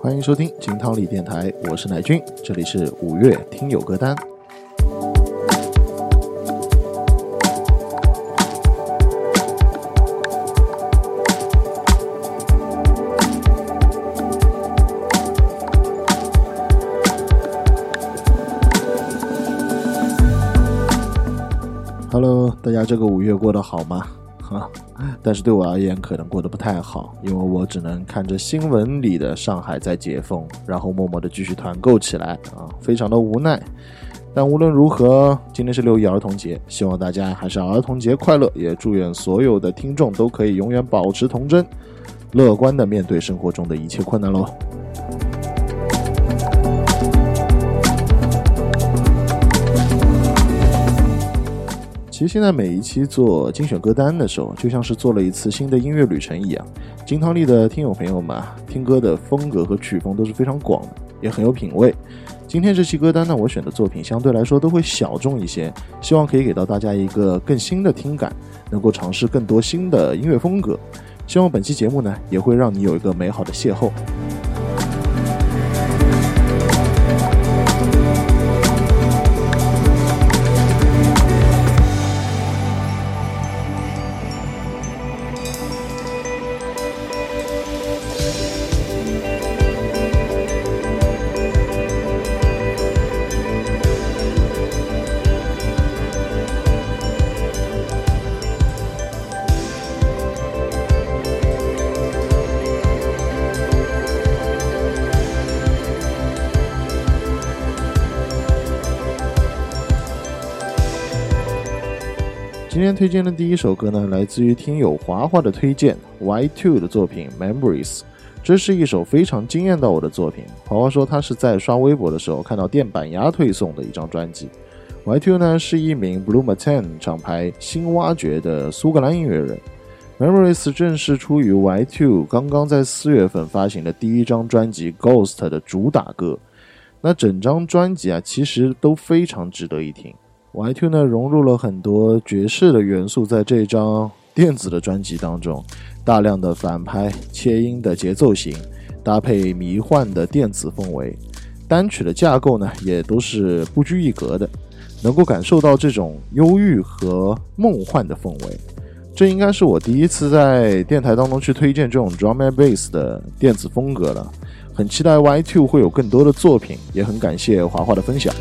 欢迎收听金汤力电台，我是乃君，这里是五月听友歌单。大家这个五月过得好吗？哈，但是对我而言可能过得不太好，因为我只能看着新闻里的上海在解封，然后默默的继续团购起来啊，非常的无奈。但无论如何，今天是六一儿童节，希望大家还是儿童节快乐，也祝愿所有的听众都可以永远保持童真，乐观的面对生活中的一切困难喽。其实现在每一期做精选歌单的时候，就像是做了一次新的音乐旅程一样。金汤力的听友朋友们啊，听歌的风格和曲风都是非常广的，也很有品味。今天这期歌单呢，我选的作品相对来说都会小众一些，希望可以给到大家一个更新的听感，能够尝试更多新的音乐风格。希望本期节目呢，也会让你有一个美好的邂逅。今天推荐的第一首歌呢，来自于听友华华的推荐，Y Two 的作品《Memories》。这是一首非常惊艳到我的作品。华华说他是在刷微博的时候看到电板鸭推送的一张专辑。Y Two 呢是一名 Blue Mountain 厂牌新挖掘的苏格兰音乐人。Memories 正是出于 Y Two 刚刚在四月份发行的第一张专辑《Ghost》的主打歌。那整张专辑啊，其实都非常值得一听。Y Two 呢融入了很多爵士的元素在这张电子的专辑当中，大量的反拍、切音的节奏型，搭配迷幻的电子氛围，单曲的架构呢也都是不拘一格的，能够感受到这种忧郁和梦幻的氛围。这应该是我第一次在电台当中去推荐这种 drum and bass 的电子风格了，很期待 Y Two 会有更多的作品，也很感谢华华的分享。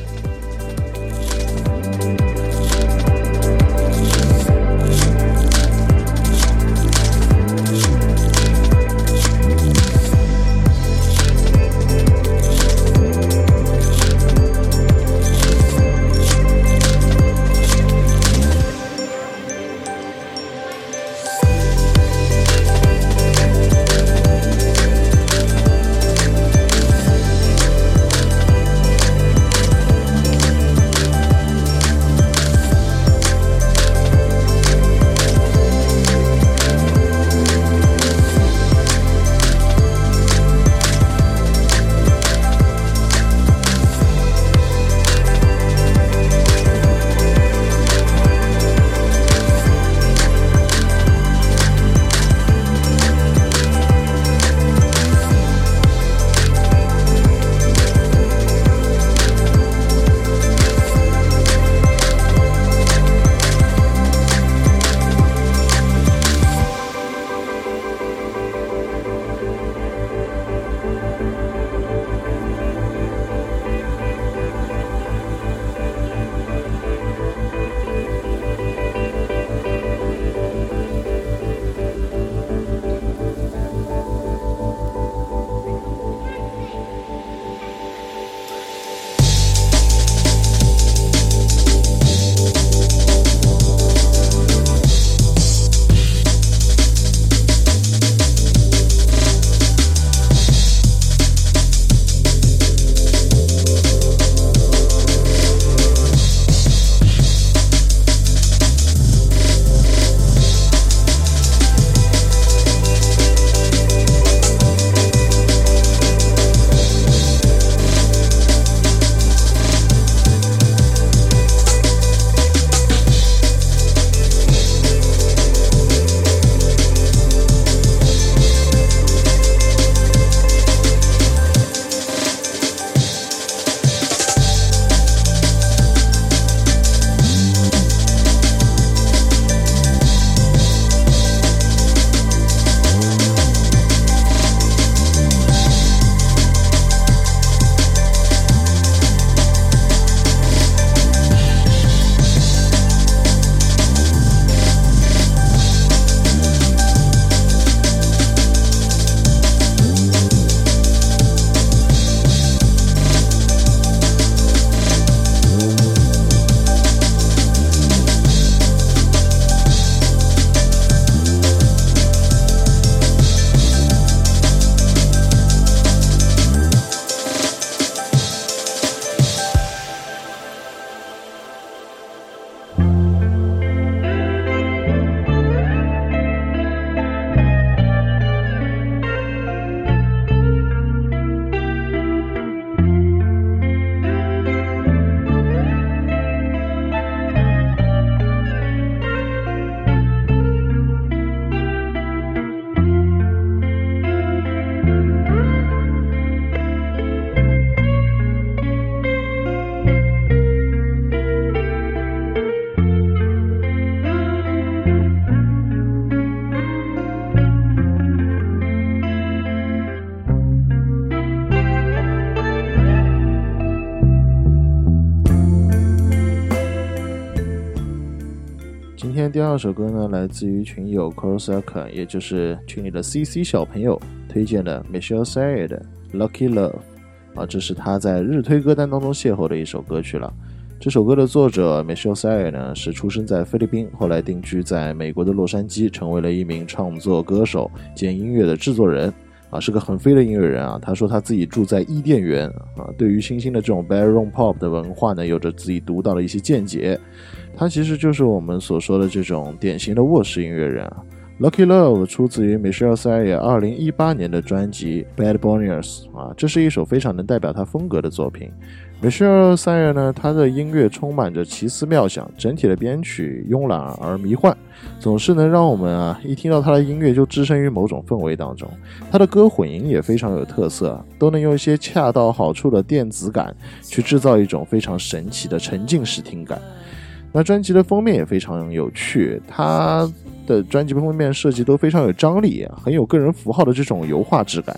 二首歌呢，来自于群友 Corsac，也就是群里的 CC 小朋友推荐的 Michelle s a y 的 Lucky Love，啊，这是他在日推歌单当中邂逅的一首歌曲了。这首歌的作者 Michelle s a y 呢，是出生在菲律宾，后来定居在美国的洛杉矶，成为了一名创作歌手兼音乐的制作人。啊，是个很飞的音乐人啊！他说他自己住在伊甸园啊，对于新兴的这种 bedroom pop 的文化呢，有着自己独到的一些见解。他其实就是我们所说的这种典型的卧室音乐人啊。Lucky Love 出自于 Michelle s a y e 二零一八年的专辑 Bad Boners 啊，这是一首非常能代表他风格的作品。Michelle s a y e 呢，他的音乐充满着奇思妙想，整体的编曲慵懒而迷幻，总是能让我们啊一听到他的音乐就置身于某种氛围当中。他的歌混音也非常有特色，都能用一些恰到好处的电子感去制造一种非常神奇的沉浸式听感。那专辑的封面也非常有趣，他的专辑封面设计都非常有张力，很有个人符号的这种油画质感。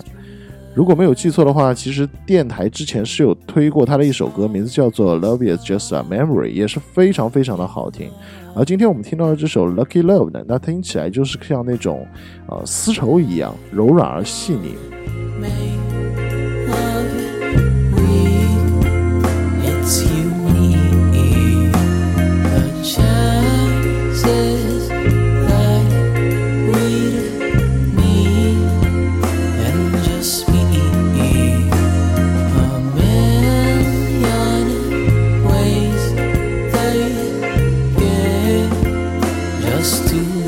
如果没有记错的话，其实电台之前是有推过他的一首歌，名字叫做《Love Is Just a Memory》，也是非常非常的好听。而今天我们听到的这首《Lucky Love》呢，那听起来就是像那种呃丝绸一样柔软而细腻。us to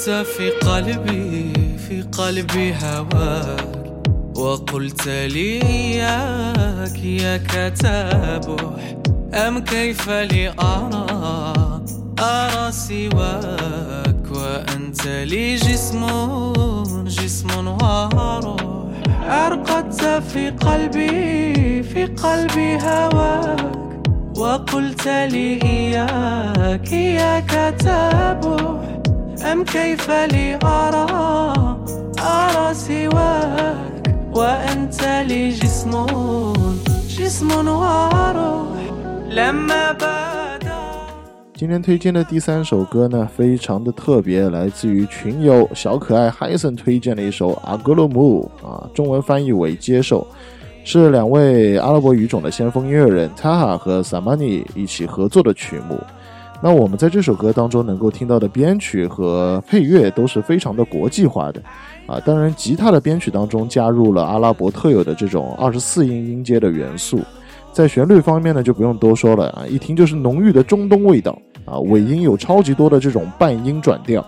أرقدت في قلبي في قلبي هواك. وقلت لي إياك إياك تبح أم كيف لي أرى أرى سواك وأنت لي جسم جسم وروح أرقدت في قلبي في قلبي هواك. وقلت لي إياك إياك تبح أم كيف لي أرى أرى سواك وأنت لي جسم جسم وروح لما بدا 今天推荐的第三首歌呢，非常的特别，来自于群友小可爱 Hyson 推荐的一首《阿格罗姆》啊，中文翻译为“接受”，是两位阿拉伯语种的先锋音乐人 Taha 和 Samani 一起合作的曲目。 那我们在这首歌当中能够听到的编曲和配乐都是非常的国际化的，啊，当然吉他的编曲当中加入了阿拉伯特有的这种二十四音音阶的元素，在旋律方面呢就不用多说了啊，一听就是浓郁的中东味道啊，尾音有超级多的这种半音转调，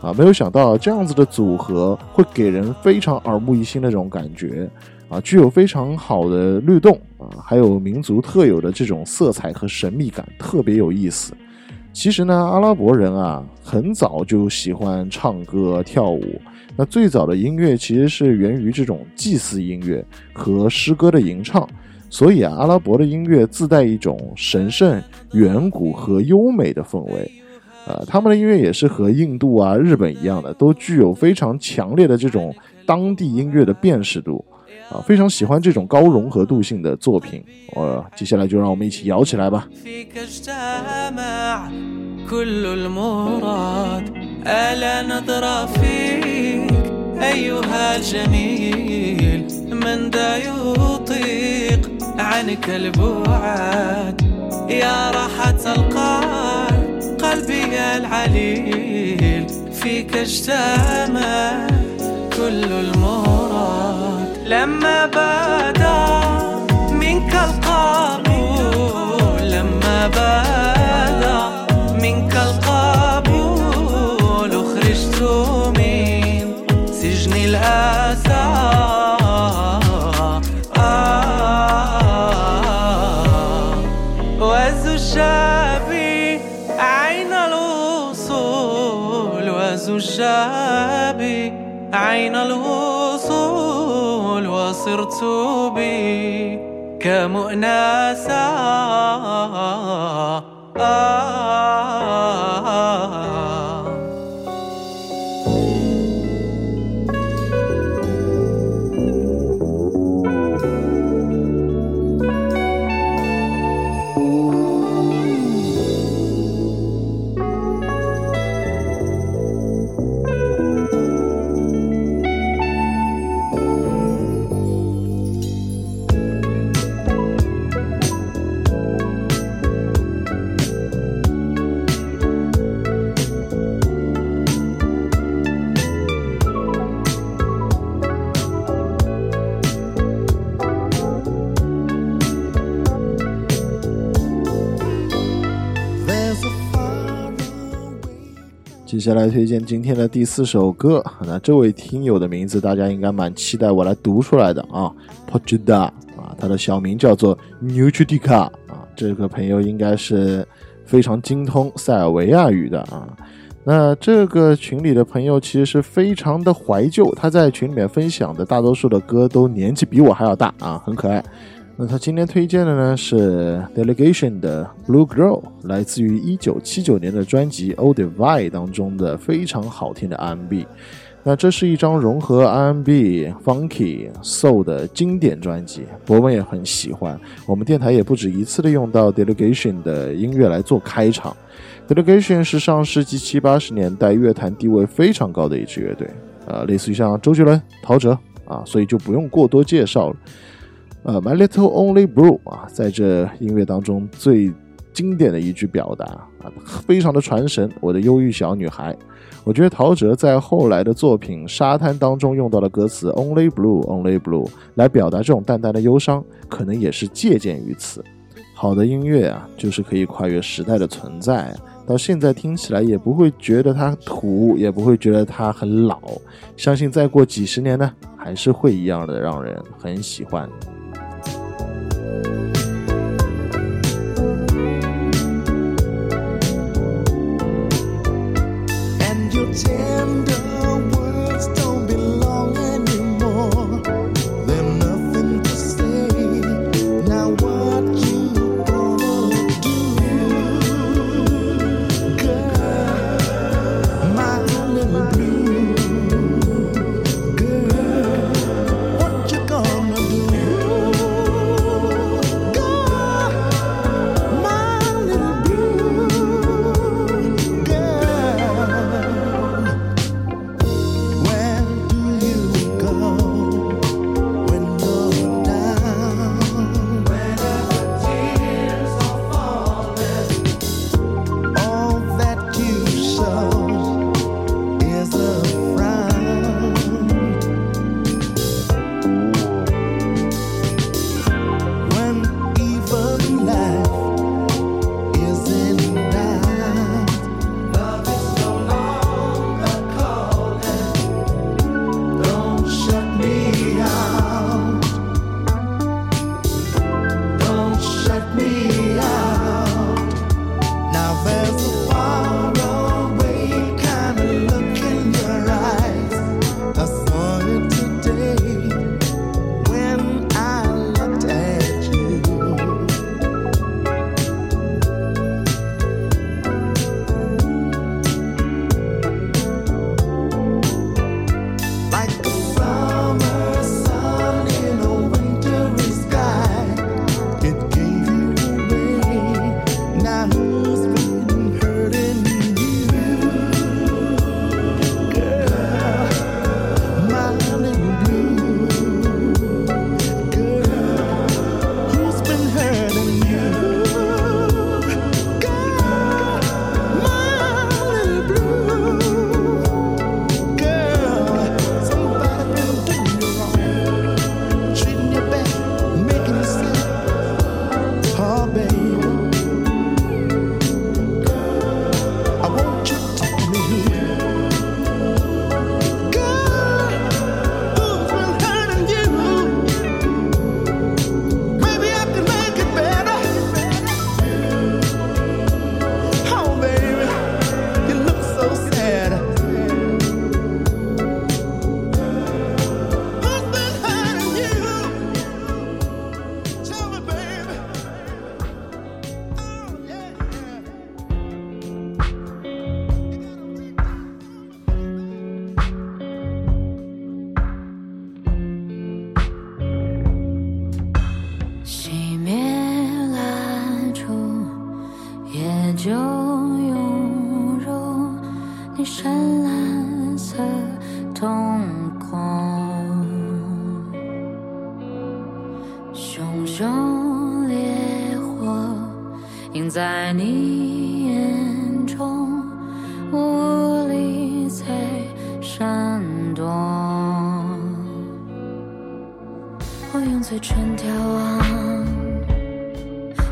啊，没有想到这样子的组合会给人非常耳目一新的这种感觉，啊，具有非常好的律动啊，还有民族特有的这种色彩和神秘感，特别有意思。其实呢，阿拉伯人啊，很早就喜欢唱歌跳舞。那最早的音乐其实是源于这种祭祀音乐和诗歌的吟唱，所以啊，阿拉伯的音乐自带一种神圣、远古和优美的氛围。呃，他们的音乐也是和印度啊、日本一样的，都具有非常强烈的这种当地音乐的辨识度。啊，非常喜欢这种高融合度性的作品。呃，接下来就让我们一起摇起来吧。 فيك اجتمع كل المراد لما بدا منك القبول لما بدا منك القبول أخرجت من سجن الأسى وزجابي عين الوصول وزجابي عين الوصول. صرت بي كمؤنسة. آه. 接下来推荐今天的第四首歌，那这位听友的名字大家应该蛮期待我来读出来的啊 p o r t u d a 啊，他的小名叫做 n u t r i t i c a 啊，这个朋友应该是非常精通塞尔维亚语的啊。那这个群里的朋友其实是非常的怀旧，他在群里面分享的大多数的歌都年纪比我还要大啊，很可爱。那他今天推荐的呢是 Delegation 的 Blue Girl，来自于一九七九年的专辑《Old Divide》当中的非常好听的 R&B。那这是一张融合 R&B、Funky、Soul 的经典专辑，博文也很喜欢。我们电台也不止一次的用到 Delegation 的音乐来做开场。Delegation 是上世纪七八十年代乐坛地位非常高的一支乐队，呃，类似于像周杰伦、陶喆啊，所以就不用过多介绍了。呃，My Little Only Blue 啊，在这音乐当中最经典的一句表达啊，非常的传神。我的忧郁小女孩，我觉得陶喆在后来的作品《沙滩》当中用到的歌词 Only Blue Only Blue 来表达这种淡淡的忧伤，可能也是借鉴于此。好的音乐啊，就是可以跨越时代的存在，到现在听起来也不会觉得它土，也不会觉得它很老。相信再过几十年呢，还是会一样的让人很喜欢。And your tender 深蓝色瞳孔，熊熊烈火映在你眼中，无力再闪躲。我用嘴唇眺望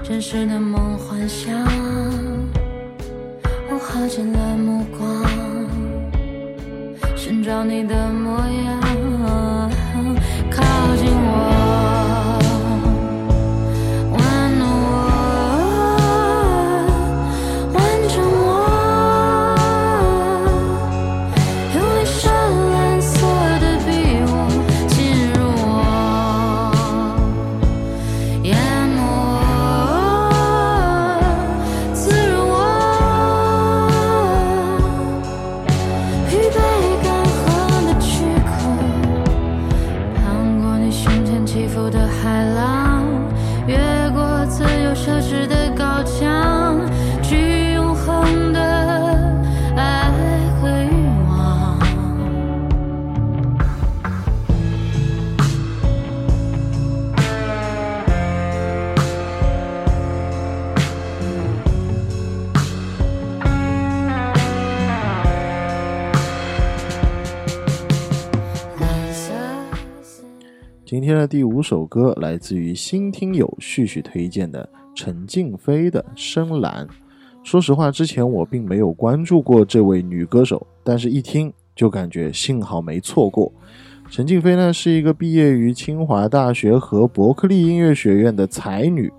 真实的梦幻想，到你的今天的第五首歌来自于新听友旭旭推荐的陈静飞的《深蓝》。说实话，之前我并没有关注过这位女歌手，但是一听就感觉幸好没错过。陈静飞呢是一个毕业于清华大学和伯克利音乐学院的才女，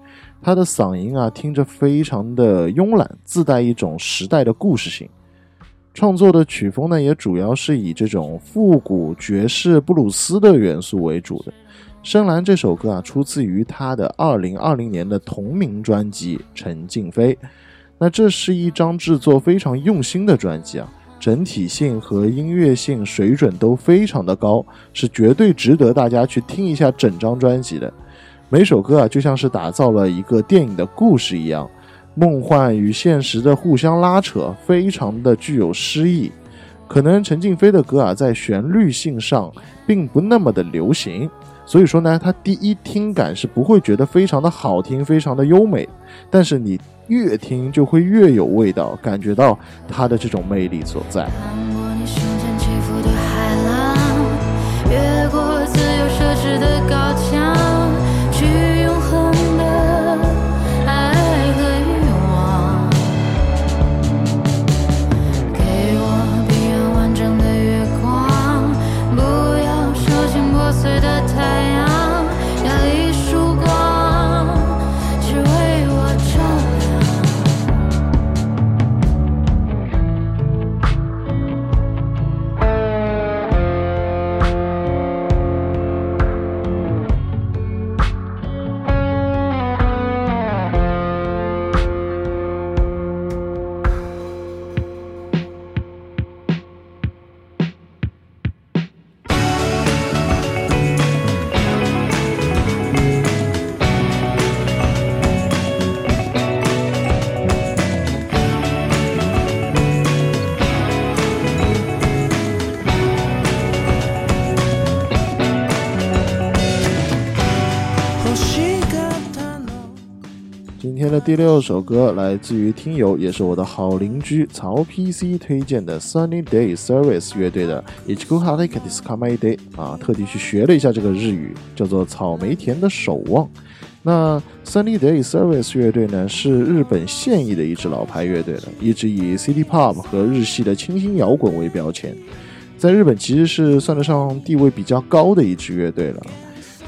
她的嗓音啊听着非常的慵懒，自带一种时代的故事性。创作的曲风呢，也主要是以这种复古爵士、布鲁斯的元素为主的。《深蓝》这首歌啊，出自于他的二零二零年的同名专辑《陈静飞》。那这是一张制作非常用心的专辑啊，整体性和音乐性水准都非常的高，是绝对值得大家去听一下整张专辑的。每首歌啊，就像是打造了一个电影的故事一样，梦幻与现实的互相拉扯，非常的具有诗意。可能陈静飞的歌啊，在旋律性上并不那么的流行，所以说呢，它第一听感是不会觉得非常的好听，非常的优美，但是你越听就会越有味道，感觉到它的这种魅力所在。第六首歌来自于听友，也是我的好邻居曹 PC 推荐的 Sunny Day Service 乐队的《i c h i k u h a r i k a d i s k a m a Day》啊，特地去学了一下这个日语，叫做草莓田的守望。那 Sunny Day Service 乐队呢，是日本现役的一支老牌乐队了，一直以 City Pop 和日系的清新摇滚为标签，在日本其实是算得上地位比较高的一支乐队了。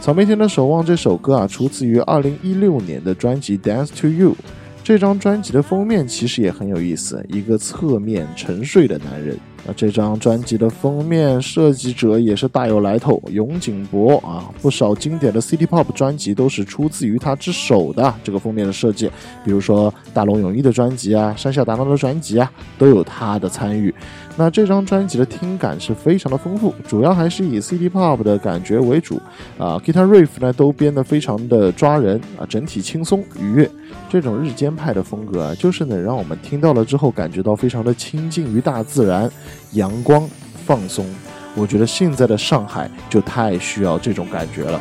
草莓田的守望这首歌啊，出自于二零一六年的专辑《Dance to You》。这张专辑的封面其实也很有意思，一个侧面沉睡的男人，那这张专辑的封面设计者也是大有来头，永井博啊，不少经典的 City Pop 专辑都是出自于他之手的。这个封面的设计，比如说大龙泳衣的专辑啊，山下达郎的专辑啊，都有他的参与。那这张专辑的听感是非常的丰富，主要还是以 City Pop 的感觉为主啊，Guitar Riff 呢都编得非常的抓人啊，整体轻松愉悦。这种日间派的风格啊，就是能让我们听到了之后感觉到非常的亲近于大自然、阳光、放松。我觉得现在的上海就太需要这种感觉了。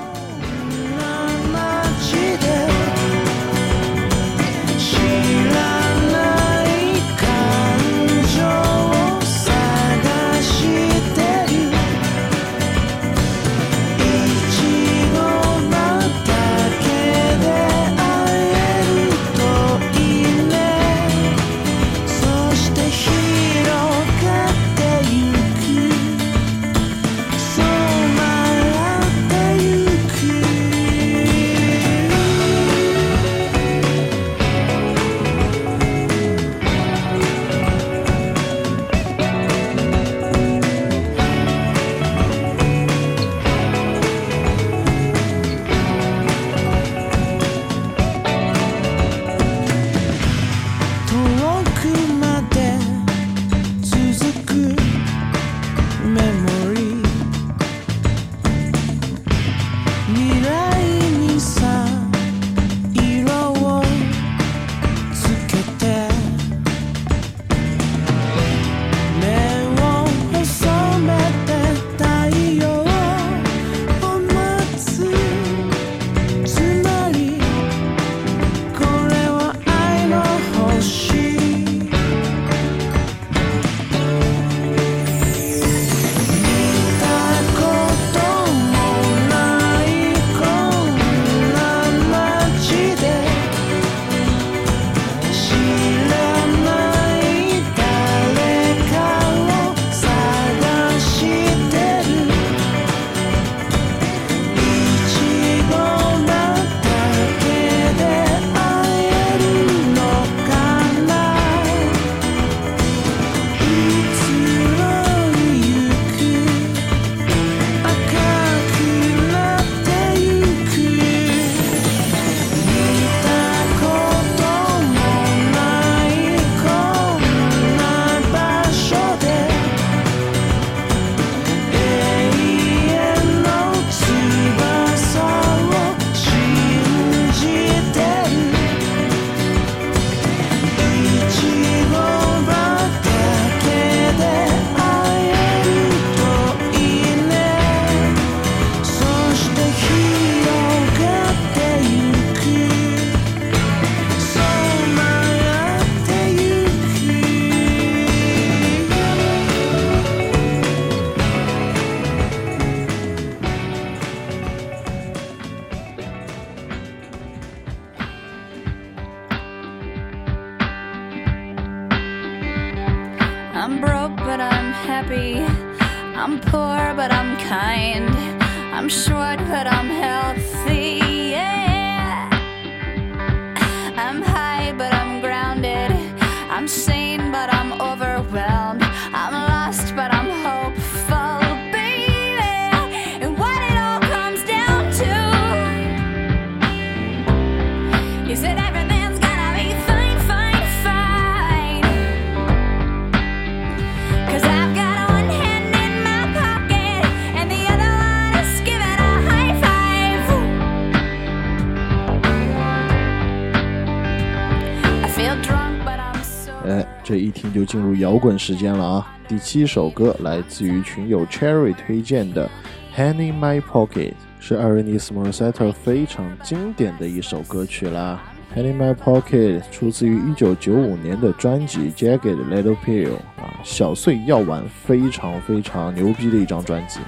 一听就进入摇滚时间了啊！第七首歌来自于群友 Cherry 推荐的《Hand in My Pocket》，是艾瑞尼斯·莫 r 塞特非常经典的一首歌曲啦。《Hand in My Pocket》出自于1995年的专辑《Jagged Little Pill》啊，小碎药丸，非常非常牛逼的一张专辑。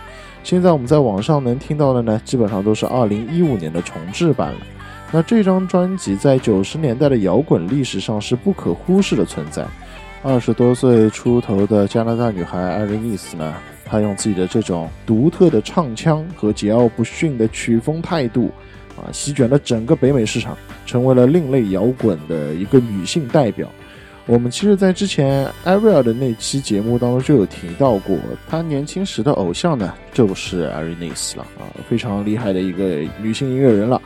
现在我们在网上能听到的呢，基本上都是2015年的重制版了。那这张专辑在九十年代的摇滚历史上是不可忽视的存在。二十多岁出头的加拿大女孩艾瑞妮斯呢，她用自己的这种独特的唱腔和桀骜不驯的曲风态度，啊，席卷了整个北美市场，成为了另类摇滚的一个女性代表。我们其实，在之前 Ariel 的那期节目当中就有提到过，她年轻时的偶像呢就是 Arenis 了啊，非常厉害的一个女性音乐人了。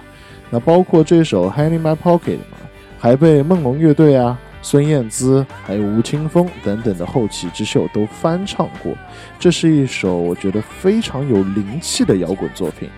那包括这首《Hand in My Pocket》啊，还被梦龙乐队啊、孙燕姿还有吴青峰等等的后起之秀都翻唱过。这是一首我觉得非常有灵气的摇滚作品。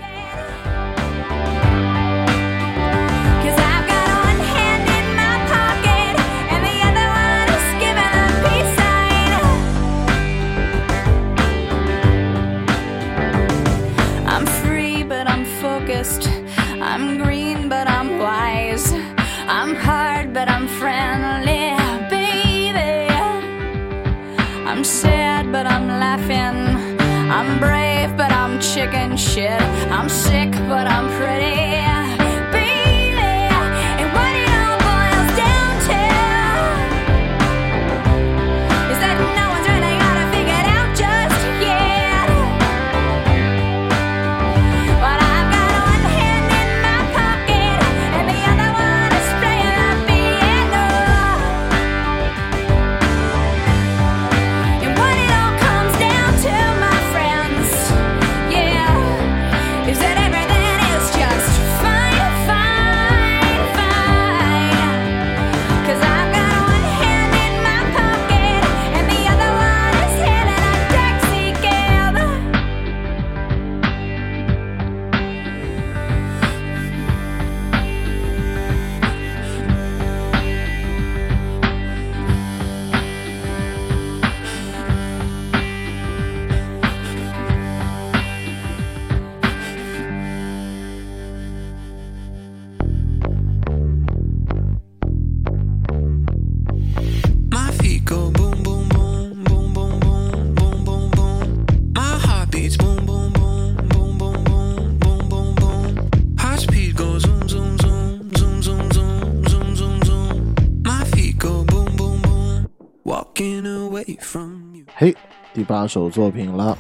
八首作品了，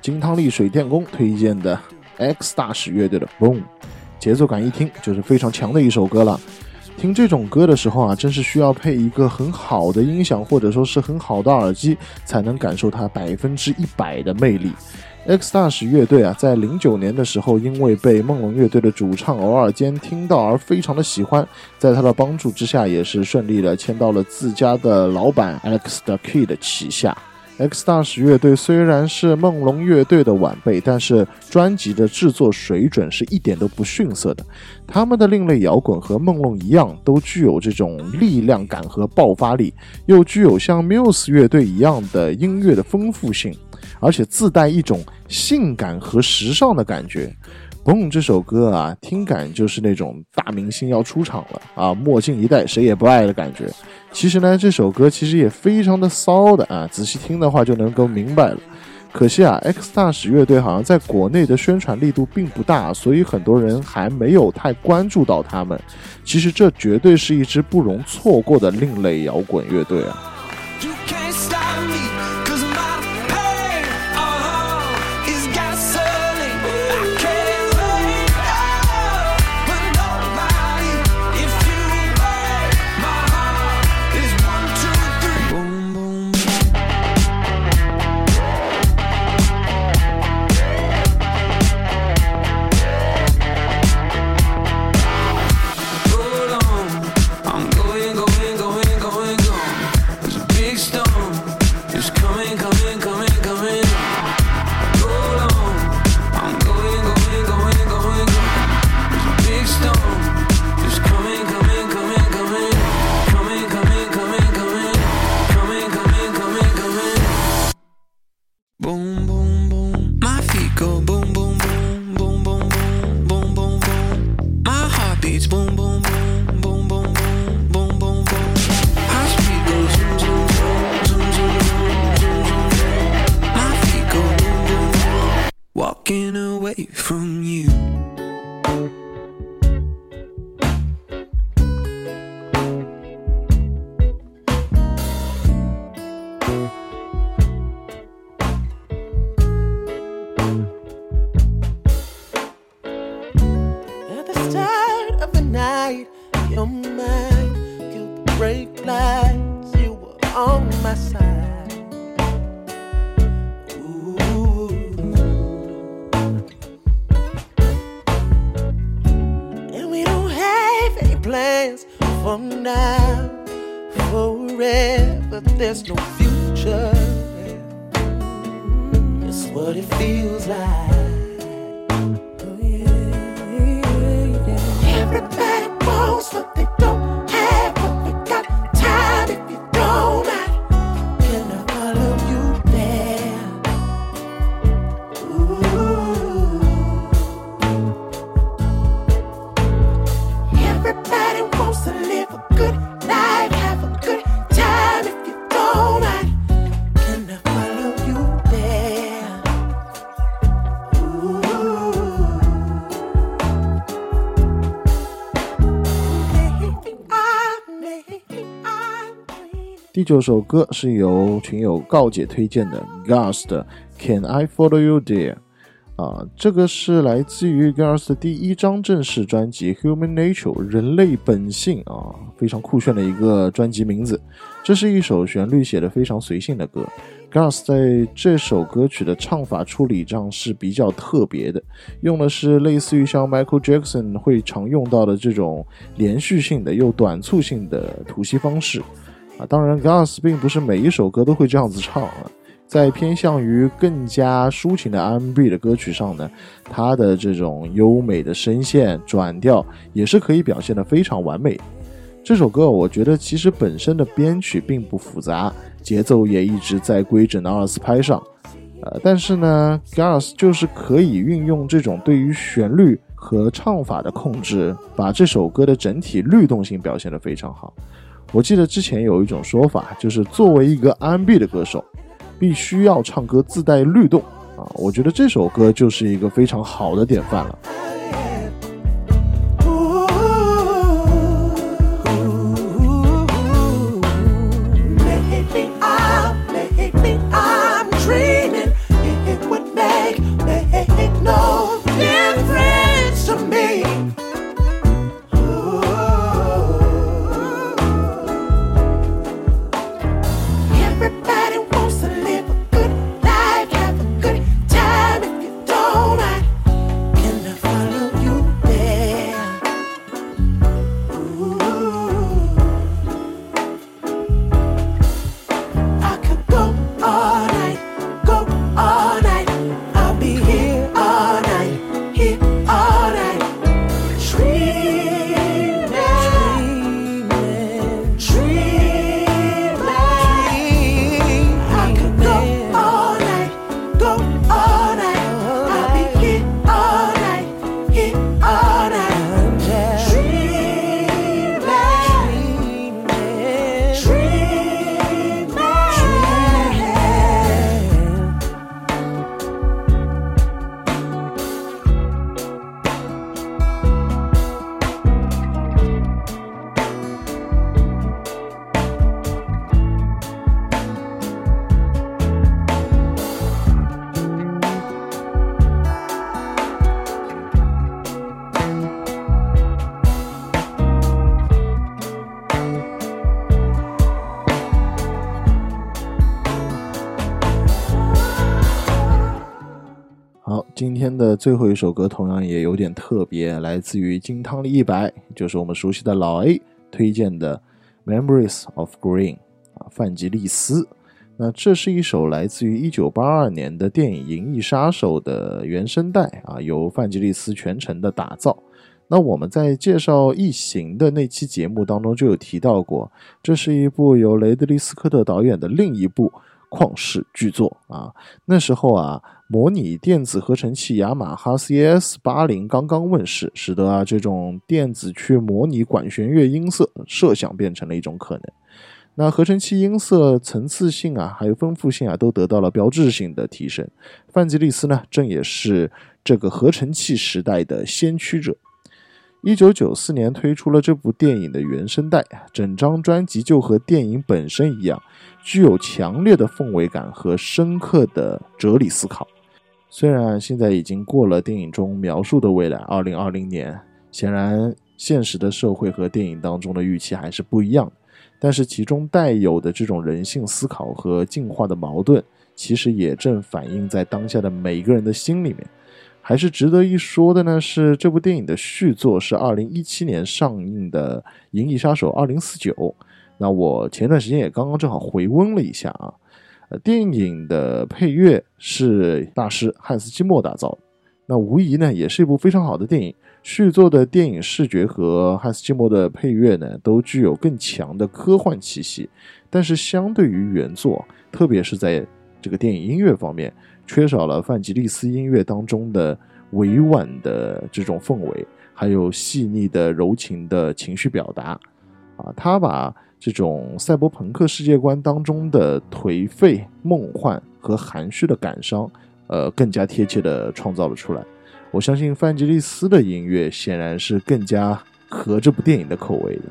金汤力水电工推荐的 X 大使乐队的《Boom》，节奏感一听就是非常强的一首歌了。听这种歌的时候啊，真是需要配一个很好的音响，或者说是很好的耳机，才能感受它百分之一百的魅力。X 大使乐队啊，在零九年的时候，因为被梦龙乐队的主唱偶尔间听到而非常的喜欢，在他的帮助之下，也是顺利的签到了自家的老板 Alex the Kid 旗下。X 大使乐队虽然是梦龙乐队的晚辈，但是专辑的制作水准是一点都不逊色的。他们的另类摇滚和梦龙一样，都具有这种力量感和爆发力，又具有像 Muse 乐队一样的音乐的丰富性，而且自带一种性感和时尚的感觉。蹦这首歌啊，听感就是那种大明星要出场了啊，墨镜一戴谁也不爱的感觉。其实呢，这首歌其实也非常的骚的啊，仔细听的话就能够明白了。可惜啊，X 大使乐队好像在国内的宣传力度并不大，所以很多人还没有太关注到他们。其实这绝对是一支不容错过的另类摇滚乐队啊！第九首歌是由群友告解推荐的 Gus 的《Can I Follow You There》啊，这个是来自于 Gus 的第一张正式专辑《Human Nature》人类本性啊，非常酷炫的一个专辑名字。这是一首旋律写的非常随性的歌。Gus 在这首歌曲的唱法处理上是比较特别的，用的是类似于像 Michael Jackson 会常用到的这种连续性的又短促性的吐息方式。当然，Gus 并不是每一首歌都会这样子唱啊。在偏向于更加抒情的 R&B 的歌曲上呢，它的这种优美的声线转调也是可以表现得非常完美。这首歌我觉得其实本身的编曲并不复杂，节奏也一直在规整的二四拍上。呃，但是呢，Gus 就是可以运用这种对于旋律和唱法的控制，把这首歌的整体律动性表现得非常好。我记得之前有一种说法，就是作为一个 R&B 的歌手，必须要唱歌自带律动啊。我觉得这首歌就是一个非常好的典范了。最后一首歌同样也有点特别，来自于金汤力一百，就是我们熟悉的老 A 推荐的《Memories of Green》啊，范吉利斯。那这是一首来自于一九八二年的电影《银翼杀手》的原声带啊，由范吉利斯全程的打造。那我们在介绍《异形》的那期节目当中就有提到过，这是一部由雷德利·斯科特导演的另一部旷世巨作啊。那时候啊，模拟电子合成器雅马哈 CS 八零刚刚问世，使得啊这种电子去模拟管弦乐音色设想变成了一种可能。那合成器音色层次性啊，还有丰富性啊，都得到了标志性的提升。范吉利斯呢，正也是这个合成器时代的先驱者。一九九四年推出了这部电影的原声带，整张专辑就和电影本身一样，具有强烈的氛围感和深刻的哲理思考。虽然现在已经过了电影中描述的未来，二零二零年，显然现实的社会和电影当中的预期还是不一样。但是其中带有的这种人性思考和进化的矛盾，其实也正反映在当下的每一个人的心里面。还是值得一说的呢，是这部电影的续作是二零一七年上映的《银翼杀手二零四九》。那我前段时间也刚刚正好回温了一下啊，电影的配乐是大师汉斯季默打造的，那无疑呢也是一部非常好的电影。续作的电影视觉和汉斯季默的配乐呢，都具有更强的科幻气息，但是相对于原作，特别是在这个电影音乐方面，缺少了范吉利斯音乐当中的委婉的这种氛围，还有细腻的柔情的情绪表达。啊，他把这种赛博朋克世界观当中的颓废、梦幻和含蓄的感伤，呃，更加贴切的创造了出来。我相信范吉利斯的音乐显然是更加合这部电影的口味的。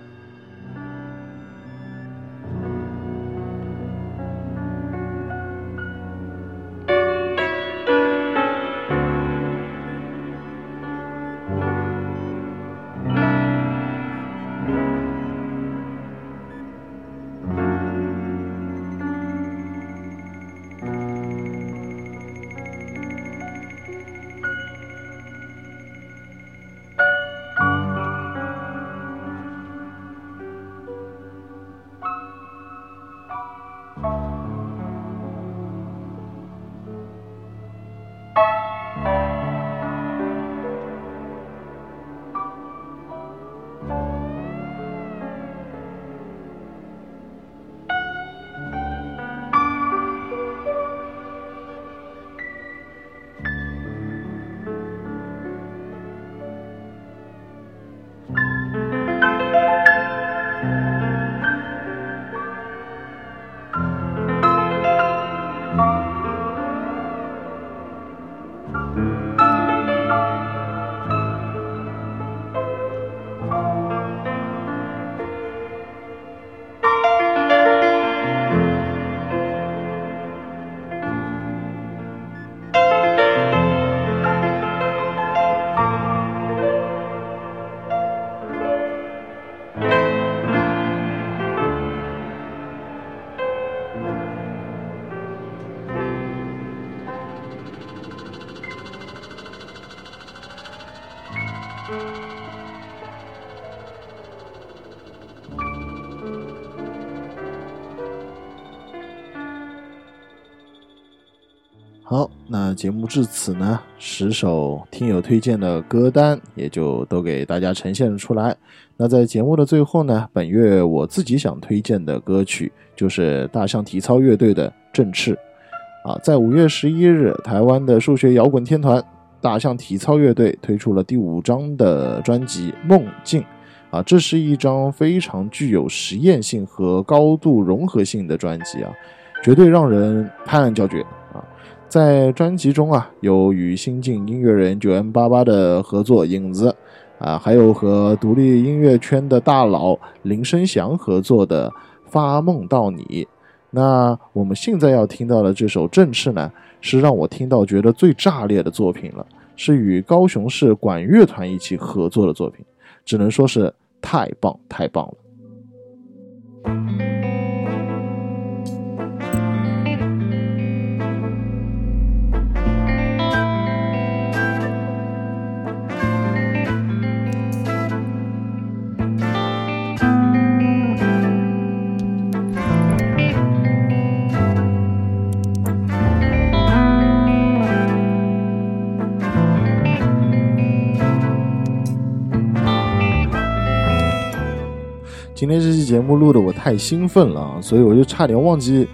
节目至此呢，十首听友推荐的歌单也就都给大家呈现了出来。那在节目的最后呢，本月我自己想推荐的歌曲就是大象体操乐队的《振翅》啊，在五月十一日，台湾的数学摇滚天团大象体操乐队推出了第五张的专辑《梦境》啊，这是一张非常具有实验性和高度融合性的专辑啊，绝对让人拍案叫绝！在专辑中啊，有与新晋音乐人九 M 八八的合作《影子》，啊，还有和独立音乐圈的大佬林生祥合作的《发梦到你》。那我们现在要听到的这首《振翅》呢，是让我听到觉得最炸裂的作品了，是与高雄市管乐团一起合作的作品，只能说是太棒太棒了。今天这期节目录的我太兴奋了，所以我就差点忘记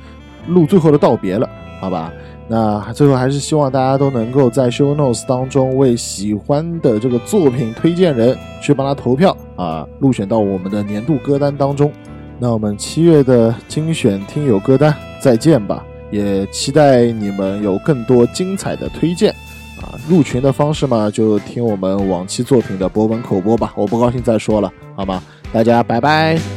录最后的道别了，好吧？那最后还是希望大家都能够在 show notes 当中为喜欢的这个作品推荐人去帮他投票啊，入选到我们的年度歌单当中。那我们七月的精选听友歌单再见吧，也期待你们有更多精彩的推荐啊！入群的方式嘛，就听我们往期作品的博文口播吧，我不高兴再说了，好吗？大家拜拜。